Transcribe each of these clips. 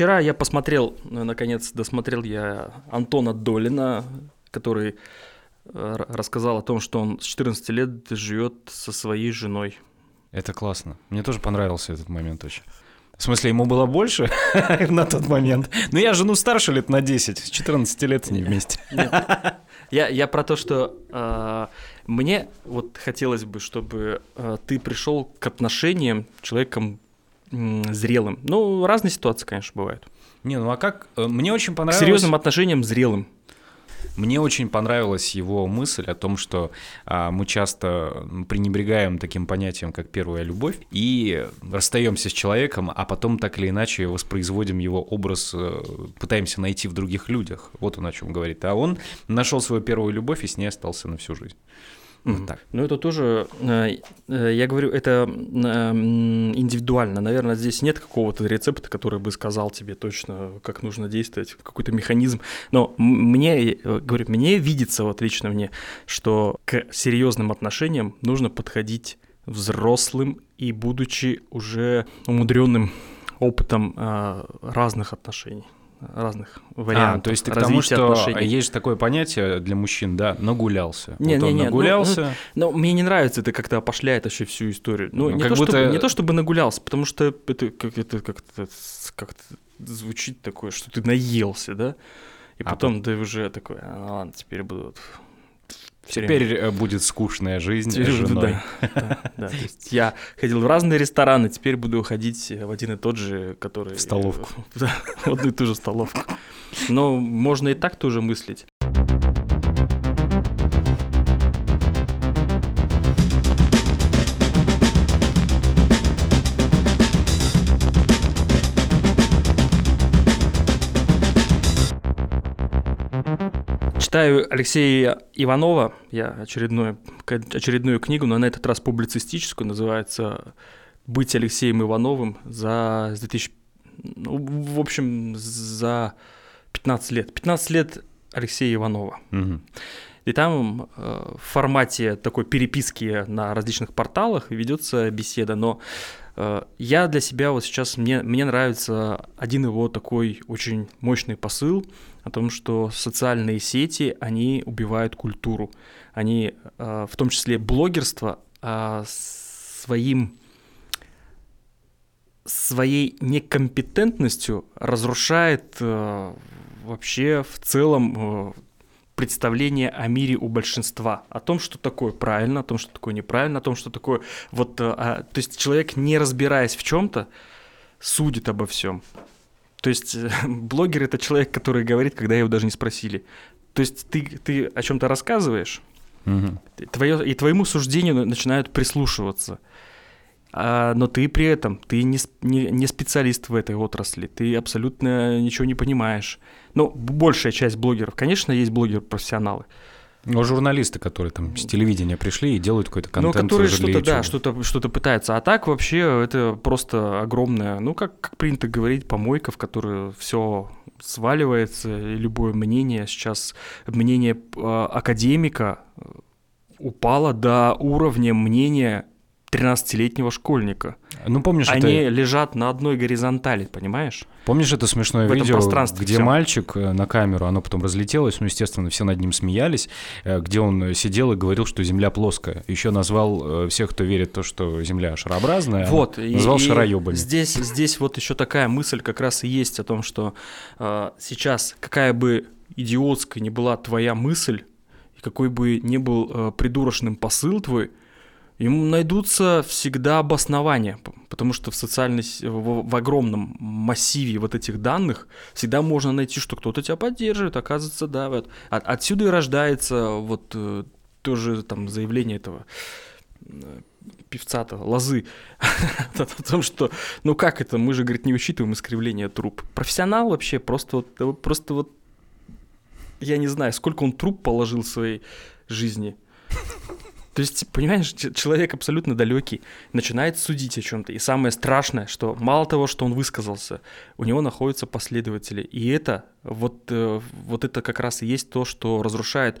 вчера я посмотрел, э, наконец досмотрел я Антона Долина, который э, рассказал о том, что он с 14 лет живет со своей женой. Это классно. Мне тоже понравился этот момент очень. В смысле, ему было больше на тот момент? Ну, я жену старше лет на 10, с 14 лет не вместе. Я, я про то, что э, мне вот хотелось бы, чтобы э, ты пришел к отношениям человеком зрелым. Ну, разные ситуации, конечно, бывают. Не, ну а как? Э, мне очень понравилось... К серьезным отношениям зрелым. Мне очень понравилась его мысль о том, что а, мы часто пренебрегаем таким понятием, как первая любовь, и расстаемся с человеком, а потом так или иначе воспроизводим его образ, э, пытаемся найти в других людях. Вот он о чем говорит. А он нашел свою первую любовь и с ней остался на всю жизнь. Вот так. Ну, это тоже, э, э, я говорю, это индивидуально. Наверное, здесь нет какого-то рецепта, который бы сказал тебе точно, как нужно действовать, какой-то механизм. Но мне, э, говорю, мне видится, вот лично мне, что к серьезным отношениям нужно подходить взрослым и будучи уже умудренным опытом разных отношений разных вариантов. А, то есть ты к тому, что отношений. есть же такое понятие для мужчин, да, нагулялся. Не, вот не, не, нагулялся. Ну, ну, ну, мне не нравится это как-то опошляет вообще всю историю. Ну, ну не, как то, будто... чтобы, не то чтобы нагулялся, потому что это как как-то как звучит такое, что ты наелся, да? И а потом ты уже такой, а, ладно, теперь буду Теперь время. Э, будет скучная жизнь теперь с женой. Да, да, да. То есть я ходил в разные рестораны, теперь буду ходить в один и тот же, который... В столовку. Да, в одну и ту же столовку. Но можно и так тоже мыслить. Читаю Алексея Иванова, я очередную, очередную книгу, но на этот раз публицистическую, называется «Быть Алексеем Ивановым» за 2000, ну, в общем, за 15 лет. 15 лет Алексея Иванова. Угу. И там э, в формате такой переписки на различных порталах ведется беседа, но э, я для себя вот сейчас, мне, мне нравится один его такой очень мощный посыл – о том, что социальные сети, они убивают культуру. Они, э, в том числе блогерство, э, своим своей некомпетентностью разрушает э, вообще в целом представление о мире у большинства, о том, что такое правильно, о том, что такое неправильно, о том, что такое вот, а, то есть человек, не разбираясь в чем-то, судит обо всем. То есть блогер это человек, который говорит, когда его даже не спросили. То есть ты, ты о чем-то рассказываешь, угу. твое, и твоему суждению начинают прислушиваться. А, но ты при этом, ты не, не, не специалист в этой отрасли, ты абсолютно ничего не понимаешь. Ну, большая часть блогеров, конечно, есть блогеры-профессионалы. Ну, журналисты, которые там с телевидения пришли и делают какой-то контент. Ну, которые что-то, да, что-то, что-то пытаются. А так вообще это просто огромная, ну, как, как принято говорить, помойка, в которую все сваливается, и любое мнение сейчас, мнение э, академика упало до уровня мнения 13-летнего школьника. Ну, помнишь, Они это... лежат на одной горизонтали, понимаешь? Помнишь это смешное в видео, где всё. мальчик э, на камеру, оно потом разлетелось, ну, естественно, все над ним смеялись, э, где он сидел и говорил, что Земля плоская. Еще назвал э, всех, кто верит в то, что Земля шарообразная, вот, назвал и, шароебами. Здесь, здесь вот еще такая мысль как раз и есть о том, что э, сейчас какая бы идиотская ни была твоя мысль, и какой бы ни был э, придурочным посыл твой, ему найдутся всегда обоснования, потому что в социальной, в, в огромном массиве вот этих данных всегда можно найти, что кто-то тебя поддерживает, оказывается, да, вот. От, отсюда и рождается вот э, тоже там заявление этого э, певца-то, лозы, о том, что, ну как это, мы же, говорит, не учитываем искривление труп. Профессионал вообще просто вот, просто вот, я не знаю, сколько он труп положил в своей жизни. То есть, понимаешь, человек абсолютно далекий начинает судить о чем-то. И самое страшное, что мало того, что он высказался, у него находятся последователи. И это вот, э, вот это как раз и есть то, что разрушает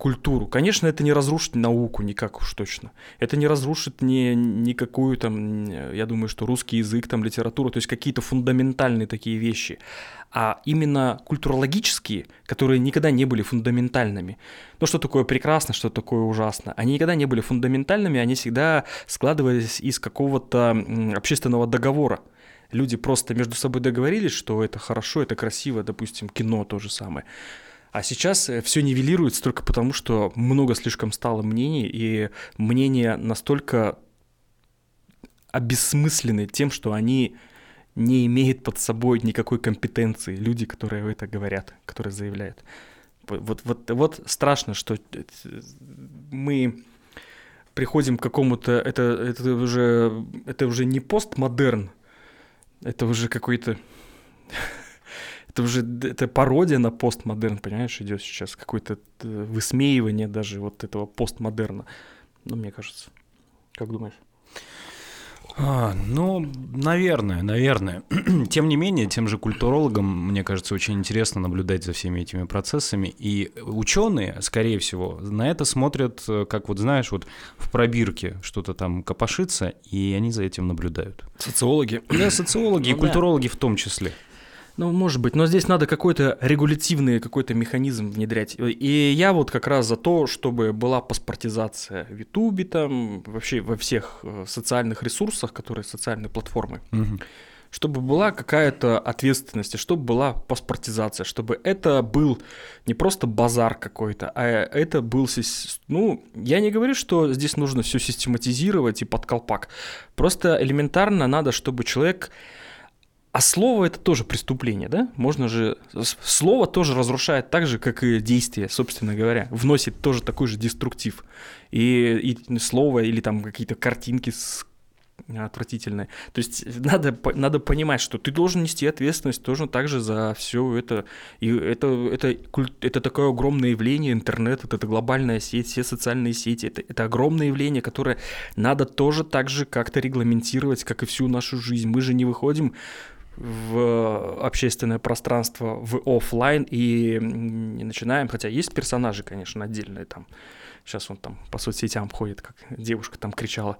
культуру. Конечно, это не разрушит науку никак уж точно. Это не разрушит ни, никакую там, я думаю, что русский язык, там, литературу, то есть какие-то фундаментальные такие вещи. А именно культурологические, которые никогда не были фундаментальными. Ну, что такое прекрасно, что такое ужасно. Они никогда не были фундаментальными, они всегда складывались из какого-то общественного договора люди просто между собой договорились, что это хорошо, это красиво, допустим, кино то же самое. А сейчас э, все нивелируется только потому, что много слишком стало мнений, и мнения настолько обессмыслены тем, что они не имеют под собой никакой компетенции люди, которые это говорят, которые заявляют. Вот, вот, вот страшно, что э, мы приходим к какому-то, это, это, уже, это уже не постмодерн, это уже какой-то это уже это пародия на постмодерн, понимаешь, идет сейчас какое-то э, высмеивание даже вот этого постмодерна. Ну, мне кажется. Как думаешь? А, ну, наверное, наверное. Тем не менее, тем же культурологам, мне кажется, очень интересно наблюдать за всеми этими процессами. И ученые, скорее всего, на это смотрят, э, как вот знаешь, вот в пробирке что-то там копошится, и они за этим наблюдают. Социологи. Да, социологи ну, и культурологи да. в том числе. Ну, может быть, но здесь надо какой-то регулятивный какой-то механизм внедрять. И я вот как раз за то, чтобы была паспортизация в Ютубе, там, вообще во всех э, социальных ресурсах, которые социальные платформы. Угу. Чтобы была какая-то ответственность, чтобы была паспортизация, чтобы это был не просто базар какой-то, а это был, ну, я не говорю, что здесь нужно все систематизировать и под колпак. Просто элементарно надо, чтобы человек а слово это тоже преступление, да? Можно же... Слово тоже разрушает так же, как и действие, собственно говоря. Вносит тоже такой же деструктив. И, и слово или там какие-то картинки с отвратительные. То есть надо, надо понимать, что ты должен нести ответственность тоже также за все это. И это, это, это такое огромное явление, интернет, это, это глобальная сеть, все социальные сети, это, это огромное явление, которое надо тоже так же как-то регламентировать, как и всю нашу жизнь. Мы же не выходим в общественное пространство в офлайн и не начинаем, хотя есть персонажи, конечно, отдельные там. Сейчас он там по соцсетям ходит, как девушка там кричала.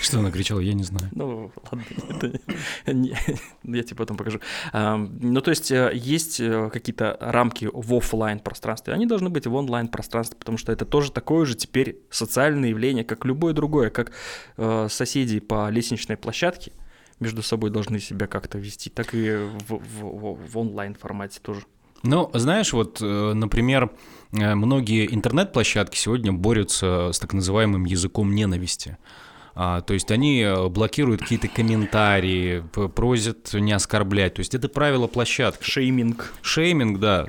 Что она кричала, я не знаю. Ну, ладно, это не, я тебе потом покажу. Ну, то есть э, есть э, какие-то рамки в офлайн пространстве, они должны быть в онлайн пространстве, потому что это тоже такое же теперь социальное явление, как любое другое, как э, соседи по лестничной площадке, между собой должны себя как-то вести, так и в, в, в онлайн формате тоже. Ну, знаешь, вот, э, например, э, многие интернет-площадки сегодня борются с так называемым языком ненависти. А, то есть они э, блокируют какие-то комментарии, просят не оскорблять. То есть это правило площадки. Шейминг. Шейминг, да.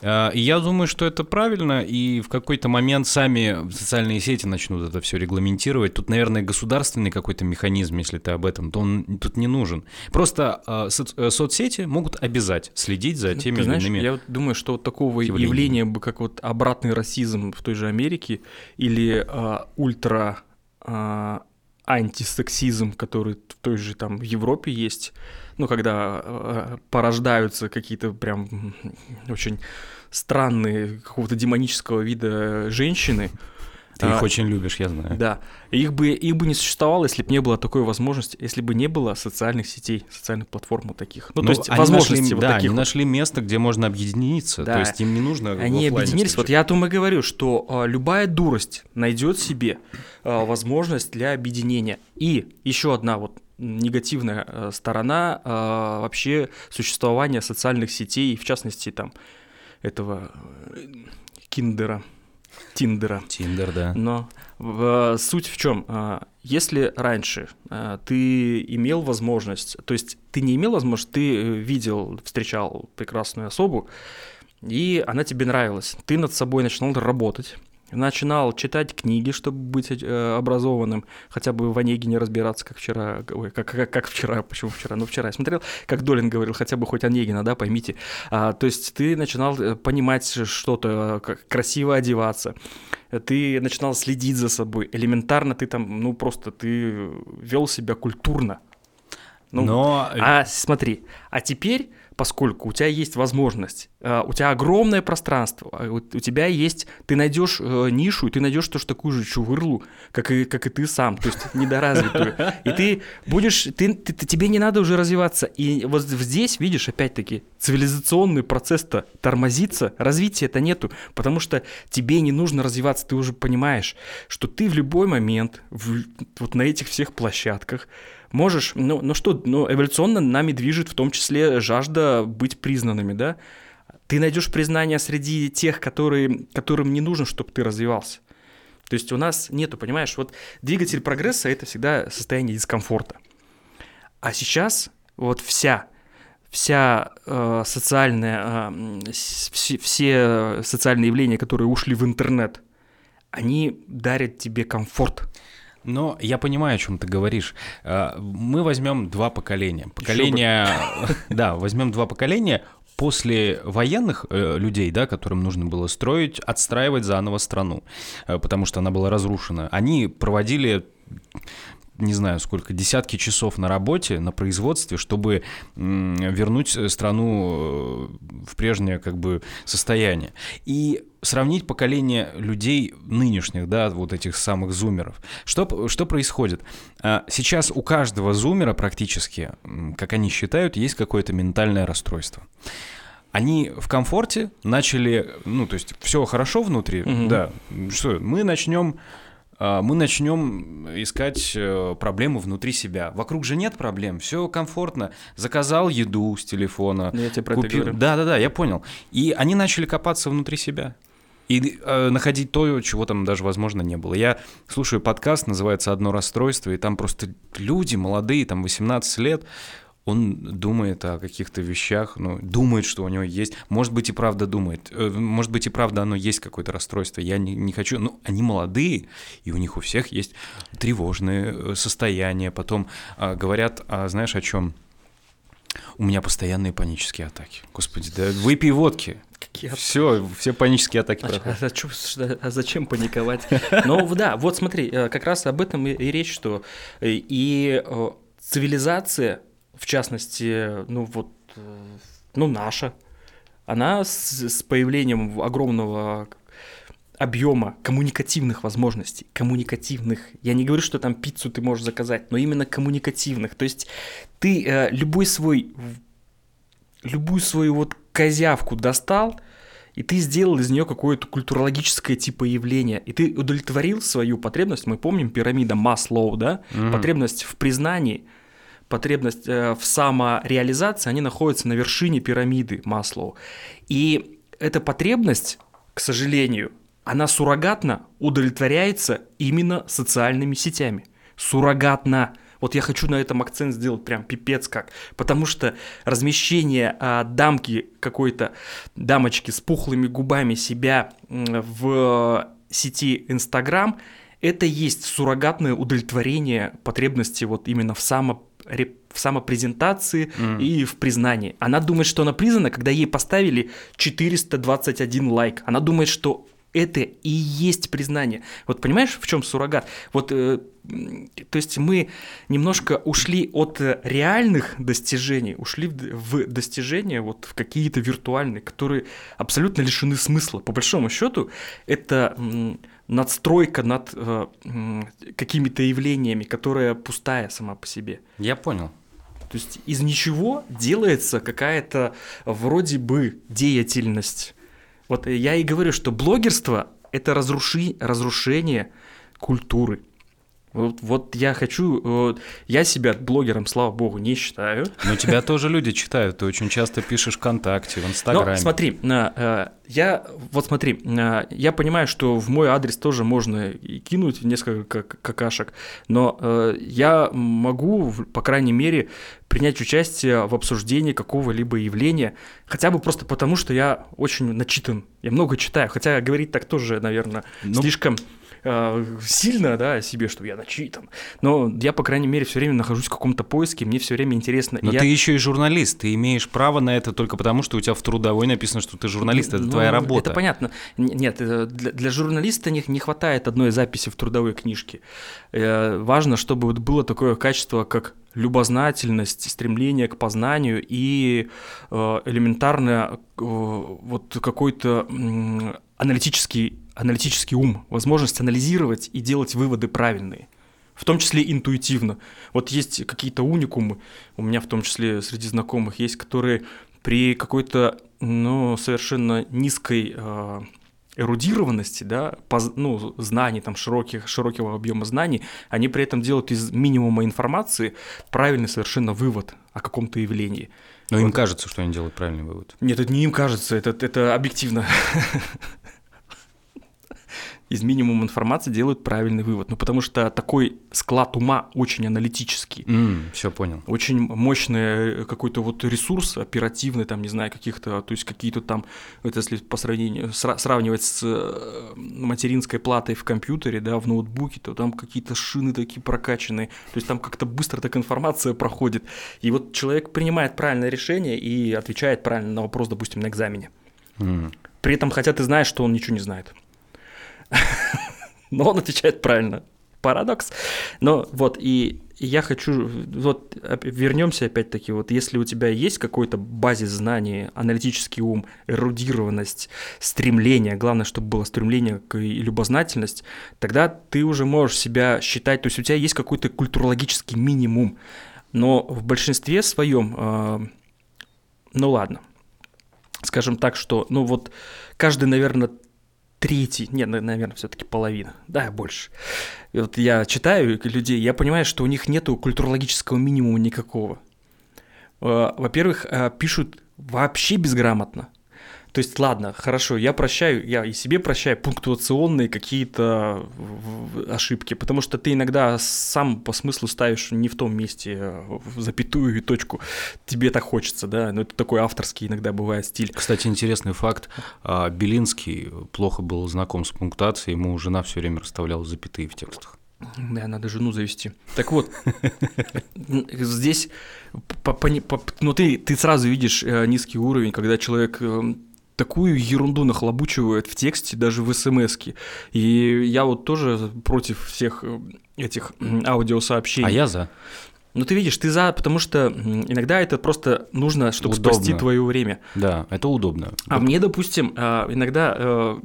А, и я думаю, что это правильно, и в какой-то момент сами социальные сети начнут это все регламентировать. Тут, наверное, государственный какой-то механизм, если ты об этом, то он тут не нужен. Просто э, со- э, соцсети могут обязать следить за теми ты знаешь, иными Я думаю, что вот такого явления. явления, как вот обратный расизм в той же Америке или э, ультра э, антисексизм, который в той же там Европе есть, ну, когда э, порождаются какие-то прям очень странные какого-то демонического вида женщины, ты их а, очень любишь, я знаю. Да. Их бы, их бы не существовало, если бы не было такой возможности, если бы не было социальных сетей, социальных платформ таких. Ну, ну то есть возможности нашли, вот да, таких. они нашли место, где можно объединиться. Да. То есть им не нужно. Они объединились. Встречать. Вот я о том и говорю, что а, любая дурость найдет себе а, возможность для объединения. И еще одна вот негативная а, сторона а, вообще существования социальных сетей, в частности там этого э, киндера Тиндера. Тиндер, да. Но в, суть в чем? А, если раньше а, ты имел возможность, то есть ты не имел возможность, ты видел, встречал прекрасную особу, и она тебе нравилась, ты над собой начинал работать, начинал читать книги, чтобы быть э, образованным, хотя бы в Онегине разбираться, как вчера, ой, как, как, как вчера, почему вчера, ну вчера я смотрел, как Долин говорил, хотя бы хоть Онегина, да, поймите. А, то есть ты начинал э, понимать что-то, как красиво одеваться, ты начинал следить за собой, элементарно ты там, ну просто ты вел себя культурно. Ну, Но... А смотри, а теперь поскольку у тебя есть возможность, э, у тебя огромное пространство, а у тебя есть, ты найдешь э, нишу, и ты найдешь тоже такую же чувырлу, как и, как и ты сам, то есть недоразвитую. И ты будешь, ты, ты, тебе не надо уже развиваться. И вот здесь, видишь, опять-таки, цивилизационный процесс-то тормозится, развития это нету, потому что тебе не нужно развиваться, ты уже понимаешь, что ты в любой момент, в, вот на этих всех площадках, можешь, ну, ну что, ну, эволюционно нами движет в том числе жажда быть признанными, да? Ты найдешь признание среди тех, которые, которым не нужно, чтобы ты развивался. То есть у нас нету, понимаешь, вот двигатель прогресса это всегда состояние дискомфорта. А сейчас вот вся вся э, социальная, э, все, все социальные явления, которые ушли в интернет, они дарят тебе комфорт. Но я понимаю, о чем ты говоришь. Э, мы возьмем два поколения. Поколение, да, возьмем два поколения после военных э, людей, да, которым нужно было строить, отстраивать заново страну, э, потому что она была разрушена. Они проводили не знаю сколько, десятки часов на работе, на производстве, чтобы вернуть страну в прежнее как бы состояние. И сравнить поколение людей нынешних, да, вот этих самых зумеров. Что, что происходит? А, сейчас у каждого зумера практически, как они считают, есть какое-то ментальное расстройство они в комфорте начали, ну, то есть все хорошо внутри, угу. да, что мы начнем мы начнем искать э, проблемы внутри себя. Вокруг же нет проблем, все комфортно. Заказал еду с телефона. Я тебе про купил... это говорю. Да, да, да, я понял. И они начали копаться внутри себя и э, находить то, чего там даже, возможно, не было. Я слушаю подкаст, называется «Одно расстройство», и там просто люди молодые, там 18 лет, он думает о каких-то вещах, ну, думает, что у него есть, может быть и правда думает, э, может быть и правда оно есть какое-то расстройство, я не, не хочу, ну, они молодые, и у них у всех есть тревожные э, состояния, потом а, говорят, а, знаешь, о чем? У меня постоянные панические атаки. Господи, да выпей водки. Какие все, все панические атаки а, проходят. А, а, а зачем паниковать? Ну да, вот смотри, э, как раз об этом и, и речь, что и цивилизация, в частности, ну вот, ну наша, она с, с появлением огромного объема коммуникативных возможностей, коммуникативных. Я не говорю, что там пиццу ты можешь заказать, но именно коммуникативных. То есть ты э, любой свой, любую свою вот козявку достал, и ты сделал из нее какое-то культурологическое типа явление, и ты удовлетворил свою потребность. Мы помним пирамида Маслоу, да, mm-hmm. потребность в признании, потребность э, в самореализации, они находятся на вершине пирамиды Маслоу. И эта потребность, к сожалению, она суррогатно удовлетворяется именно социальными сетями. Суррогатно. Вот я хочу на этом акцент сделать прям пипец как. Потому что размещение а, дамки какой-то, дамочки с пухлыми губами себя в сети Инстаграм, это есть суррогатное удовлетворение потребности вот именно в само в самопрезентации mm. и в признании. Она думает, что она признана, когда ей поставили 421 лайк. Она думает, что это и есть признание. Вот понимаешь, в чем суррогат? Вот, э, то есть мы немножко ушли от реальных достижений, ушли в, в достижения вот в какие-то виртуальные, которые абсолютно лишены смысла. По большому счету, это надстройка над э, какими-то явлениями, которая пустая сама по себе. Я понял. То есть из ничего делается какая-то вроде бы деятельность. Вот я и говорю, что блогерство – это разруши, разрушение культуры. Вот, вот я хочу, вот, я себя блогером, слава богу, не считаю. Но тебя тоже люди читают, ты очень часто пишешь ВКонтакте, в Инстаграме. Но смотри, э, я, вот смотри, э, я понимаю, что в мой адрес тоже можно и кинуть несколько какашек, но э, я могу, по крайней мере, принять участие в обсуждении какого-либо явления, хотя бы просто потому, что я очень начитан, я много читаю, хотя говорить так тоже, наверное, ну, слишком э, сильно, да, о себе, что я начитан. Но я, по крайней мере, все время нахожусь в каком-то поиске, мне все время интересно. Но я... ты еще и журналист, ты имеешь право на это только потому, что у тебя в трудовой написано, что ты журналист, это ну, твоя работа. Это понятно. Нет, э, для, для журналиста не, не хватает одной записи в трудовой книжке. Э, важно, чтобы вот было такое качество, как любознательность, стремление к познанию и э, элементарно э, вот какой-то аналитический аналитический ум, возможность анализировать и делать выводы правильные в том числе интуитивно. Вот есть какие-то уникумы, у меня в том числе среди знакомых есть, которые при какой-то, ну, совершенно низкой э, эрудированности, да, поз, ну, знаний, там, широких, широкого объема знаний, они при этом делают из минимума информации правильный совершенно вывод о каком-то явлении. Но вот. им кажется, что они делают правильный вывод. Нет, это не им кажется, это, это объективно. из минимума информации делают правильный вывод. Ну, потому что такой склад ума очень аналитический. Mm, все понял. Очень мощный э, какой-то вот ресурс оперативный, там, не знаю, каких-то, то есть какие-то там, это если по сравнению, сравнивать с э, материнской платой в компьютере, да, в ноутбуке, то там какие-то шины такие прокачанные, то есть там как-то быстро так информация проходит. И вот человек принимает правильное решение и отвечает правильно на вопрос, допустим, на экзамене. Mm. При этом, хотя ты знаешь, что он ничего не знает. Но он отвечает правильно. Парадокс. Но вот, и я хочу, вот вернемся опять-таки, вот если у тебя есть какой-то базис знаний, аналитический ум, эрудированность, стремление, главное, чтобы было стремление к любознательность, тогда ты уже можешь себя считать, то есть у тебя есть какой-то культурологический минимум. Но в большинстве своем, э, ну ладно, скажем так, что, ну вот каждый, наверное, третий, нет, наверное, все-таки половина, да, больше. И вот я читаю людей, я понимаю, что у них нету культурологического минимума никакого. Э, во-первых, э, пишут вообще безграмотно. То есть, ладно, хорошо, я прощаю, я и себе прощаю пунктуационные какие-то ошибки, потому что ты иногда сам по смыслу ставишь не в том месте э, запятую и точку. Тебе так хочется, да, но это такой авторский иногда бывает стиль. Кстати, интересный факт. А, Белинский плохо был знаком с пунктуацией, ему жена все время расставляла запятые в текстах. Да, надо жену завести. Так вот, здесь, ну ты, ты сразу видишь э, низкий уровень, когда человек эм, такую ерунду нахлобучивают в тексте, даже в смс -ке. И я вот тоже против всех э, этих аудиосообщений. А я за. Ну, ты видишь, ты за, потому что иногда это просто нужно, чтобы удобно. спасти твое время. Да, это удобно. А мне, допустим, а, иногда э,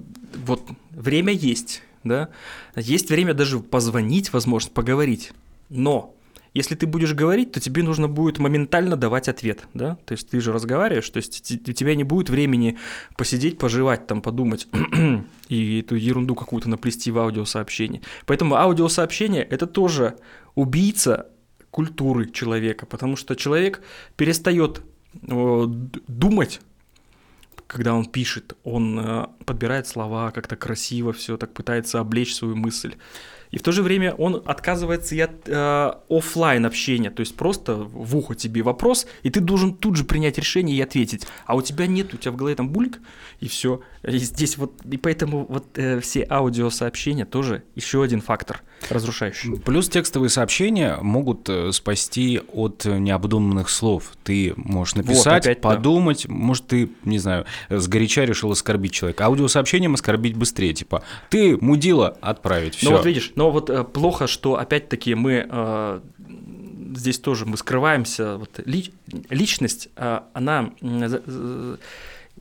вот время есть, да, есть время даже позвонить, возможно, поговорить, но если ты будешь говорить, то тебе нужно будет моментально давать ответ, да? То есть ты же разговариваешь, то есть у тебя не будет времени посидеть, пожевать, там, подумать и эту ерунду какую-то наплести в аудиосообщение. Поэтому аудиосообщение – это тоже убийца культуры человека, потому что человек перестает думать, когда он пишет, он э, подбирает слова как-то красиво, все так пытается облечь свою мысль. И в то же время он отказывается и от э, офлайн общения, то есть просто в ухо тебе вопрос, и ты должен тут же принять решение и ответить. А у тебя нет, у тебя в голове там бульк, и все. И здесь вот, и поэтому вот э, все аудиосообщения тоже еще один фактор разрушающий. Плюс текстовые сообщения могут э, спасти от необдуманных слов. Ты можешь написать, вот, опять, подумать, да. может, ты, не знаю, сгоряча решил оскорбить человека. Аудиосообщением оскорбить быстрее, типа, ты мудила, отправить, все. Ну вот видишь, но вот э, плохо, что опять-таки мы э, здесь тоже мы скрываемся. Вот, ли, личность, э, она э,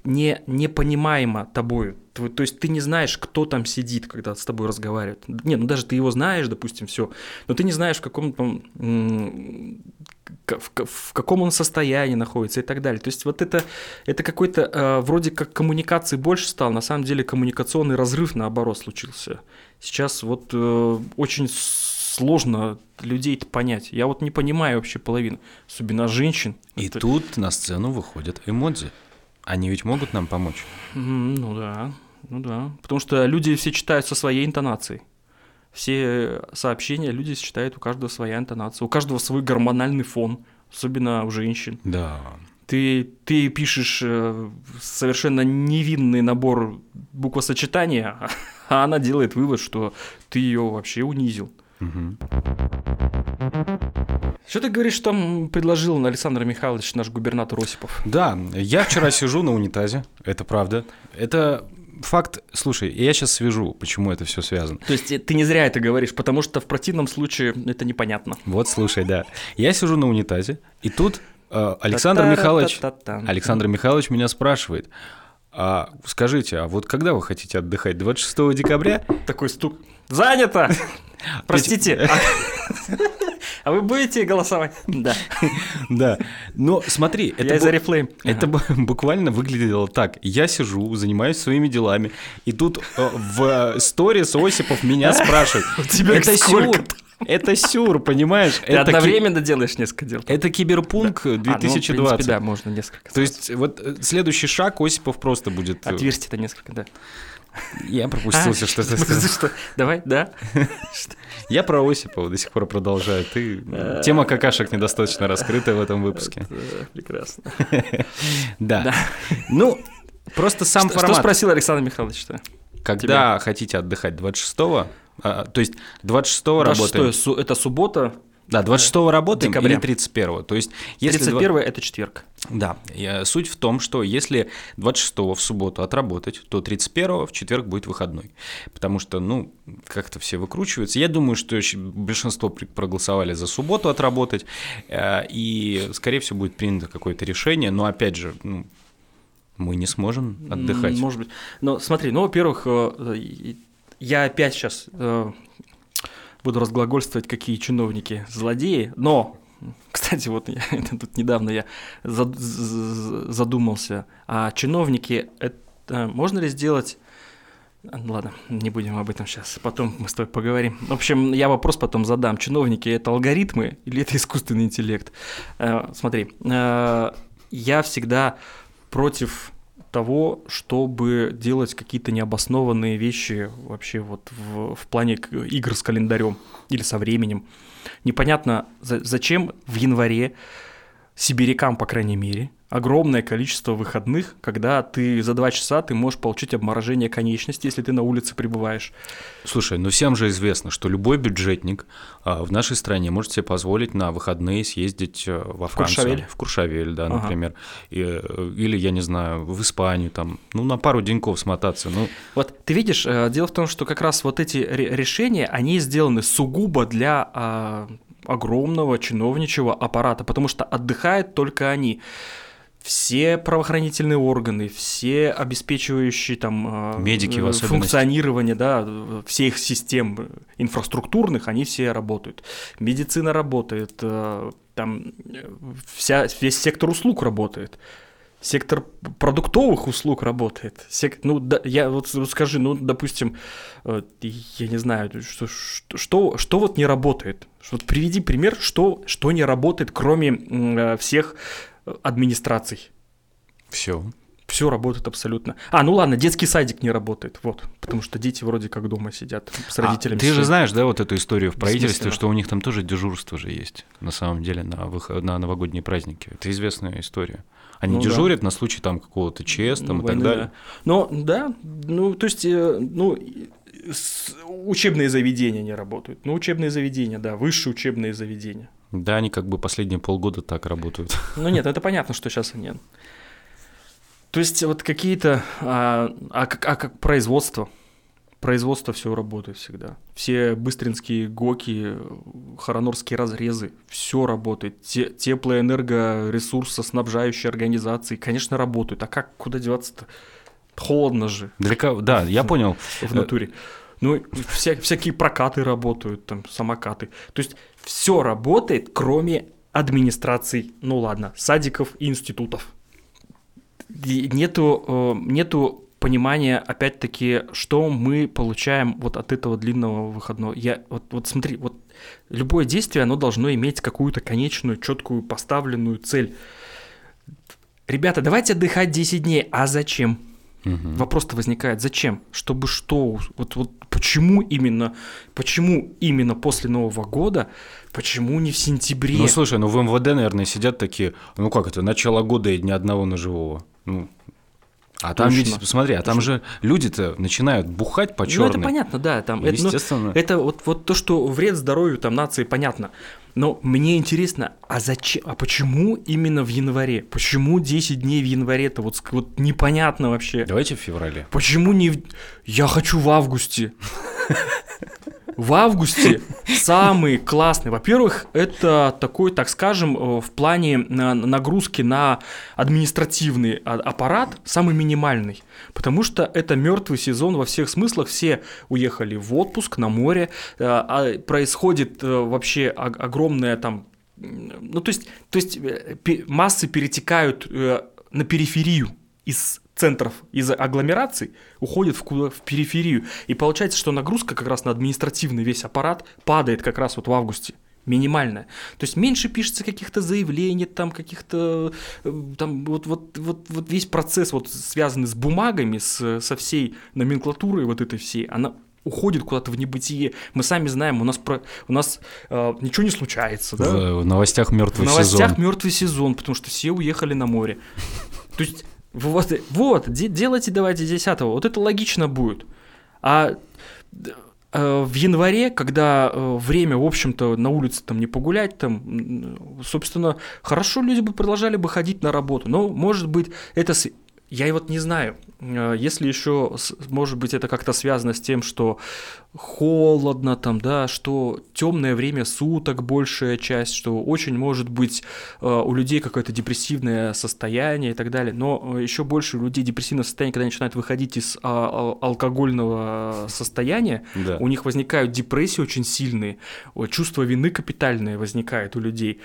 не, непонимаема тобою. То есть ты не знаешь, кто там сидит, когда с тобой разговаривает. Не, ну даже ты его знаешь, допустим, все, но ты не знаешь, в каком там в, в каком он состоянии находится и так далее. То есть вот это, это какой-то э, вроде как коммуникации больше стал, на самом деле коммуникационный разрыв наоборот случился. Сейчас вот э, очень сложно людей понять. Я вот не понимаю вообще половину, особенно женщин. И Это- тут на сцену выходят эмодзи. Они ведь могут нам помочь. Ну да, ну да. Потому что люди все читают со своей интонацией. Все сообщения люди читают, у каждого своя интонация, у каждого свой гормональный фон, особенно у женщин. Да. Ты, ты пишешь э, совершенно невинный набор буквосочетания, а она делает вывод, что ты ее вообще унизил. Мгм. Что ты говоришь, что там предложил Александр Михайлович, наш губернатор Осипов? Да, я вчера сижу на унитазе, это правда. Это факт. Слушай, я сейчас свяжу, почему это все связано. То есть э, ты не зря это говоришь, потому что в противном случае это непонятно. Вот, слушай, да. Я сижу на унитазе, и тут э, Александр Михайлович. Александр Михайлович меня спрашивает, а скажите, а вот когда вы хотите отдыхать? 26 декабря? Такой стук. Занято! Простите. А вы будете голосовать? Да. Да. Но смотри, это Я бу- Арифлейм. Это бу- буквально выглядело так. Я сижу, занимаюсь своими делами, и тут э, в сторис Осипов меня спрашивает. тебя это сколько сюр, это сюр, понимаешь? Ты это ки- одновременно делаешь несколько дел. Это киберпунк А, ну, в 2020. принципе, да, можно несколько. То есть вот э, следующий шаг Осипов просто будет... э, Отверстий-то несколько, да. Я пропустился, А, что ты сказал. Давай, да. Я про Осипова до сих пор продолжаю. Ты тема какашек недостаточно раскрыта в этом выпуске. Прекрасно. Да. Ну, просто сам Что что формат. спросил Александр Михайлович? Когда хотите отдыхать 26-го, а, то есть 26-го 26 работаем. су- это суббота, Да, 26-го работаем Декабря. или 31-го. То есть если 31 это четверг. Да, суть в том, что если 26 в субботу отработать, то 31 в четверг будет выходной. Потому что, ну, как-то все выкручиваются. Я думаю, что большинство проголосовали за субботу отработать, э, и, скорее всего, будет принято какое-то решение, но, опять же, ну, мы не сможем отдыхать. Может быть. Но смотри, ну, во-первых, э, я опять сейчас буду разглагольствовать, какие чиновники злодеи, но, кстати, вот я, тут недавно я задумался, а чиновники, это можно ли сделать... Ладно, не будем об этом сейчас. Потом мы с тобой поговорим. В общем, я вопрос потом задам. Чиновники это алгоритмы или это искусственный интеллект? Э, Смотри, э, я всегда против того, чтобы делать какие-то необоснованные вещи вообще вот в, в плане игр с календарем или со временем. Непонятно, за- зачем в январе сибирякам, по крайней мере, огромное количество выходных, когда ты за два часа ты можешь получить обморожение конечности, если ты на улице пребываешь. Слушай, ну всем же известно, что любой бюджетник а, в нашей стране может себе позволить на выходные съездить э, во Францию. Куршавель? В Куршавель, да, Ага. например. И, э, или, я не знаю, в Испанию, там, ну, на пару деньков смотаться. Ну, Вот ты видишь, э, дело в том, что как раз вот эти ре- решения, они сделаны сугубо для а, огромного чиновничьего аппарата, потому что отдыхают только они. Все правоохранительные органы, все обеспечивающие там а, Медики в э, функционирование да, всех систем инфраструктурных, они все работают. Медицина работает, э, там вся, весь сектор услуг работает. Сектор продуктовых услуг работает. Сек- ну, да, я вот, вот скажи, ну, допустим, э, я не знаю, что, что, что, что вот не работает? Вот приведи пример, что, что не работает, кроме э, всех администраций. все. Все работает абсолютно. А, ну ладно, детский садик не работает, вот, потому что дети вроде как дома сидят с родителями. А ты же знаешь, да, вот эту историю в правительстве, что у них там тоже дежурство же есть, на самом деле, на, выход... на новогодние праздники. Это известная история. Они Ну да. дежурят на случай там какого-то ЧС там, Ну, и так войны, далее. да. Но да, ну то есть, э, ну учебные заведения не работают. Ну учебные заведения, да, высшие учебные заведения. Да, они как бы последние полгода так работают. Ну нет, это понятно, что сейчас нет. То есть вот какие-то, а, а как, а как производство, производство все работает всегда. Все быстринские гоки, хоронорские разрезы, все работает. Те, теплоэнергоресурсоснабжающие организации, конечно, работают. А как, куда деваться-то? Холодно же Для кого? Да, я понял. в натуре. Ну, вся- всякие прокаты работают, там, самокаты. То есть все работает, кроме администраций, ну ладно, садиков и институтов. И Нету, э, нету понимание, опять-таки, что мы получаем вот от этого длинного выходного. Я, вот, вот смотри, вот любое действие, оно должно иметь какую-то конечную, четкую, поставленную цель. Ребята, давайте отдыхать 10 дней. А зачем? Угу. Вопрос-то возникает, зачем? Чтобы что? Вот, вот почему именно, почему именно после Нового года, почему не в сентябре? Ну, слушай, ну в МВД, наверное, сидят такие, ну как это, начало года и ни одного ножевого. Ну, а там Точно. ведь, смотри, а там же люди-то начинают бухать по черной. Ну, это понятно, да. Там, это, ну, это вот, вот то, что вред здоровью там нации, понятно. Но мне интересно, а зачем, а почему именно в январе? Почему 10 дней в январе-то? Вот, ск- вот непонятно вообще. Давайте в феврале. Почему не... в- Я хочу в августе. В августе самый классный. Во-первых, это такой, так скажем, э, в плане на- нагрузки на административный а- аппарат самый минимальный. Потому что это мертвый сезон во всех смыслах. Все уехали в отпуск на море. э, а Происходит э, вообще огромная там... Ну, то есть, то есть э, массы перетекают э, на периферию из центров, из агломераций уходит в, куда, в периферию. И получается, что нагрузка как раз на административный весь аппарат падает как раз вот в августе. Минимальная. То есть меньше пишется каких-то заявлений, там каких-то, э, там вот, вот, вот, вот весь процесс, вот связанный с бумагами, с, со всей номенклатурой вот этой всей, она уходит куда-то в небытие. Мы сами знаем, у нас, про, у нас э, ничего не случается. Да? В, в новостях мертвый В новостях сезон. мертвый сезон, потому что все уехали на море. То есть, вот, вот де- делайте давайте 10 Вот это логично будет. А э, в январе, когда э, время, в общем-то, на улице там не погулять, там, собственно, хорошо люди бы продолжали бы ходить на работу. Но, может быть, это... с- Я вот не знаю, если еще, может быть, это как-то связано с тем, что холодно там, да, что темное время суток большая часть, что очень может быть э, у людей какое-то депрессивное состояние и так далее. Но еще больше у людей депрессивное состояние, когда они начинают выходить из а, ал- алкогольного состояния, Да. у них возникают депрессии очень сильные, чувство вины капитальное возникает у людей.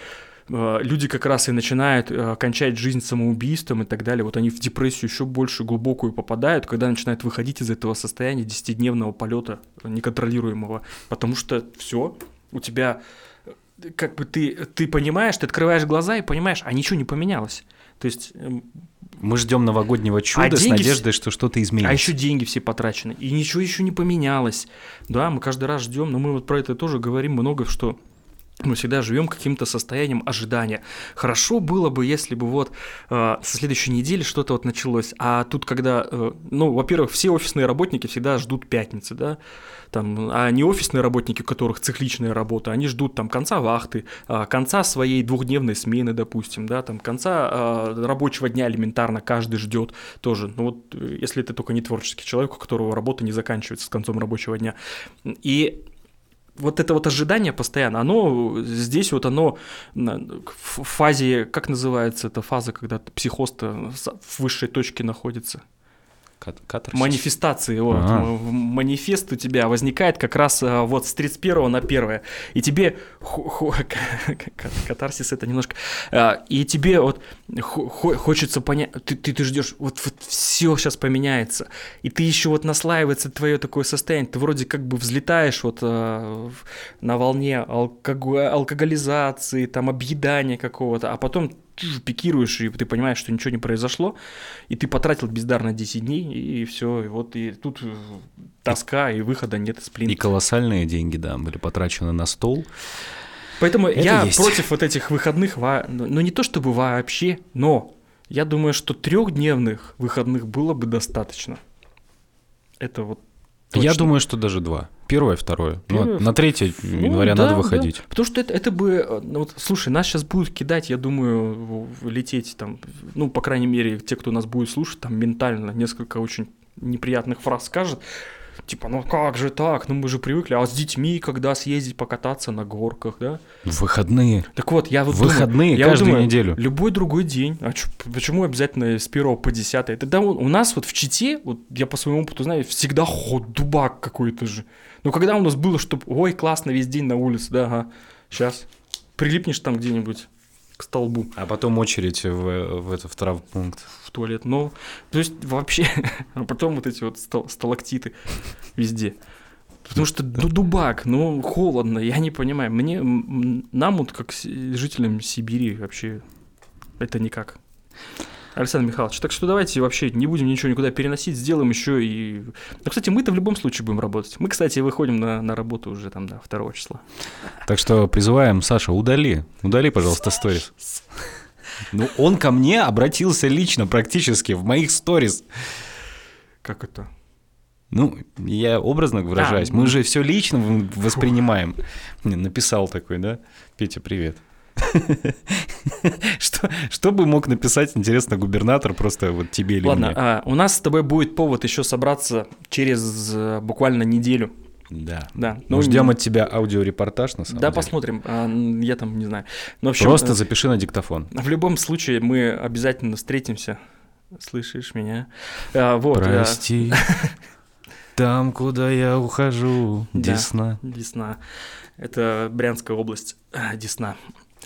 Э, Люди как раз и начинают э, кончать жизнь самоубийством и так далее. Вот они в депрессию еще больше глубокую попадают, когда начинают выходить из этого состояния десятидневного полета неконтролируемого. Потому что все, у тебя э, как бы ты, ты понимаешь, ты открываешь глаза и понимаешь, а ничего не поменялось. То есть эм, Мы ждем новогоднего чуда с деньги надеждой, что что-то изменится. а еще деньги все потрачены. И ничего еще не поменялось. Да, мы каждый раз ждем, но мы вот про это тоже говорим много, что мы всегда живем каким-то состоянием ожидания. Хорошо было бы, если бы вот э, со следующей недели что-то вот началось. А тут, когда, э, ну, во-первых, все офисные работники всегда ждут пятницы, да, там, а не офисные работники, у которых цикличная работа, они ждут там конца вахты, а, конца своей двухдневной смены, допустим, да, там конца а, рабочего дня элементарно каждый ждет тоже. Ну вот, э, если это только не творческий человек, у которого работа не заканчивается с концом рабочего дня. И вот это вот ожидание постоянно, оно здесь вот оно в фазе, как называется эта фаза, когда ты психоз-то в высшей точке находится? Кат- катарсис. манифестации, вот, Ага. м- манифест у тебя возникает как раз а, вот с 31 на 1, и тебе катарсис это немножко, а, и тебе вот хочется понять, ты, ты, ты ждешь, вот, вот все сейчас поменяется, и ты еще вот наслаивается твое такое состояние, ты вроде как бы взлетаешь вот в- на волне алкого- алкоголизации, там объедания какого-то, а потом чуж, пикируешь, и ты понимаешь, что ничего не произошло, и ты потратил бездарно 10 дней, и все, и вот и тут э, тоска, и выхода нет из И плинта. колоссальные деньги, да, были потрачены на стол. Поэтому Это я есть. против вот этих выходных, во- ну ну, не то чтобы вообще, но я думаю, что трехдневных выходных было бы достаточно. Это вот Я точно. думаю, что даже два. Первое, второе. Ну, Первое, на 3 Ну, января да, надо да. выходить. Потому что это, это бы, ну вот, слушай, нас сейчас будут кидать, я думаю, лететь там, ну, по крайней мере, те, кто нас будет слушать, там ментально несколько очень неприятных фраз скажет. Типа, ну как же так, ну мы же привыкли, а с детьми когда съездить покататься на горках, да? В выходные. Так вот, я вот Выходные думаю, я вот каждую думаю, неделю. Любой другой день. А чё- почему обязательно с 1 по 10? Тогда у у нас вот в Чите, вот я по своему опыту знаю, всегда ход дубак какой-то же. Ну когда у нас было, чтобы, ой, классно, весь день на улице, да, ага, сейчас прилипнешь там где-нибудь к столбу. А потом очередь в, в, это, в травмпункт. В туалет. Ну, то есть вообще, а потом вот эти вот стал, сталактиты везде. Потому что ну, дубак, ну, холодно, я не понимаю. Мне, нам вот как жителям Сибири вообще это никак. Александр Михайлович, так что давайте вообще не будем ничего никуда переносить, сделаем еще и... Ну, кстати, мы-то в любом случае будем работать. Мы, кстати, выходим на, на работу уже там, да, 2 числа. Так что призываем, Саша, удали, удали, пожалуйста, сторис. Ну, он ко мне обратился лично практически в моих сторис. Как это? Ну, я образно выражаюсь. А, Мы ну. же все лично воспринимаем. Написал такой, да? Петя, привет. Что, что бы мог написать, интересно, губернатор просто вот тебе или Ладно, мне? А, у нас с тобой будет повод еще собраться через э, буквально неделю. Да. да. Ну, Мы ждем от тебя аудиорепортаж, на самом да, деле. посмотрим. А, я там не знаю. Но, общем, Просто э, запиши на диктофон. В любом случае, мы обязательно встретимся. Слышишь меня? А, вот, Прости. Там, куда я ухожу, Десна. Да, Десна. Это Брянская область, Десна.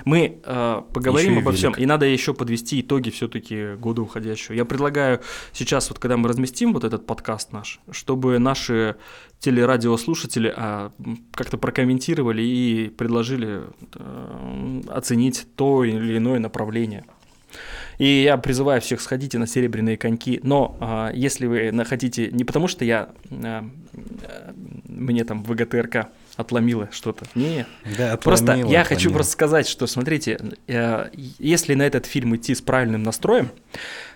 Мы э, поговорим обо всем, и надо еще подвести итоги все-таки года уходящего. Я предлагаю сейчас, вот когда мы разместим вот этот подкаст наш, чтобы наши телерадиослушатели э, как-то прокомментировали и предложили э, оценить то или иное направление. И я призываю всех, сходите на серебряные коньки. Но э, если вы хотите, не потому что я э, мне там ВГТРК отломило что-то. Не, да, просто отломило, я хочу просто сказать, что смотрите, э, если на этот фильм идти с правильным настроем,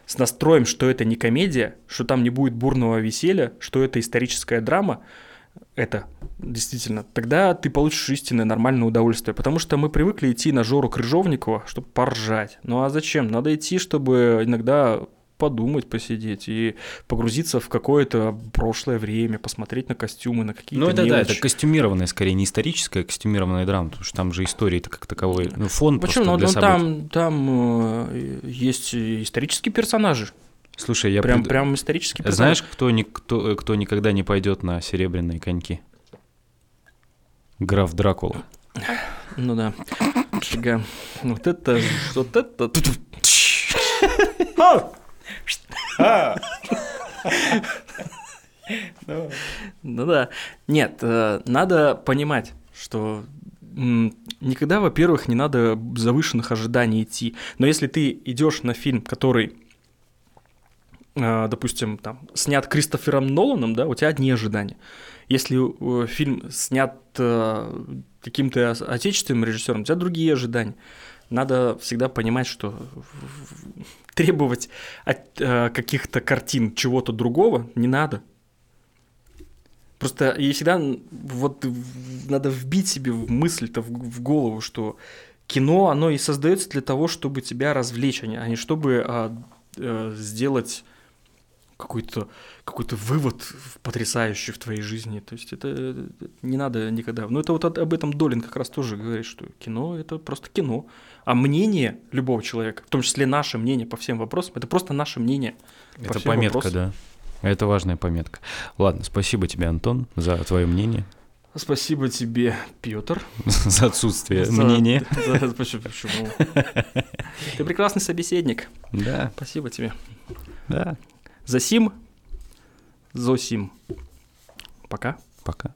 с настроем, что это не комедия, что там не будет бурного веселья, что это историческая драма, это действительно, тогда ты получишь истинное нормальное удовольствие. Потому что мы привыкли идти на Жору Крыжовникова, чтобы поржать. Ну а зачем? Надо идти, чтобы иногда подумать, посидеть и погрузиться в какое-то прошлое время, посмотреть на костюмы, на какие-то Ну это мелочи. да, это костюмированная, скорее не историческая, а костюмированная драма, потому что там же истории-то как таковой, ну фон Почему? просто Ну, для ну событий. там, там э, есть исторические персонажи. Слушай, я Прям, пред- прям исторический персонаж. Знаешь, кто, ни- кто, кто никогда не пойдет на серебряные коньки? Граф Дракула. Ну да. Фига. Вот это... Вот это... Ну да. Нет, э, надо понимать, что никогда, во-первых, не надо завышенных ожиданий идти. Но если ты идешь на фильм, который, э, допустим, там, снят Кристофером Ноланом, да, у тебя одни ожидания. Если э, фильм снят каким-то отечественным режиссером, у тебя другие ожидания. Надо всегда понимать, что требовать от э, каких-то картин чего-то другого не надо. Просто и всегда вот надо вбить себе в мысль-то в, в голову, что кино, оно и создается для того, чтобы тебя развлечь, а не, а чтобы а, э, сделать какой-то какой-то вывод потрясающий в твоей жизни. То есть это не надо никогда. Ну это вот от- об этом Долин как раз тоже говорит, что кино это просто кино. А мнение любого человека, в том числе наше мнение по всем вопросам, это просто наше мнение. по Это пометка, вопросам. да. Это важная пометка. Ладно, спасибо тебе, Антон, за твое мнение, Спасибо тебе, Петр. за отсутствие За- мнения. за- почему? Ты прекрасный собеседник. Да, Спасибо тебе. да. Засим, Зосим. Пока. Пока.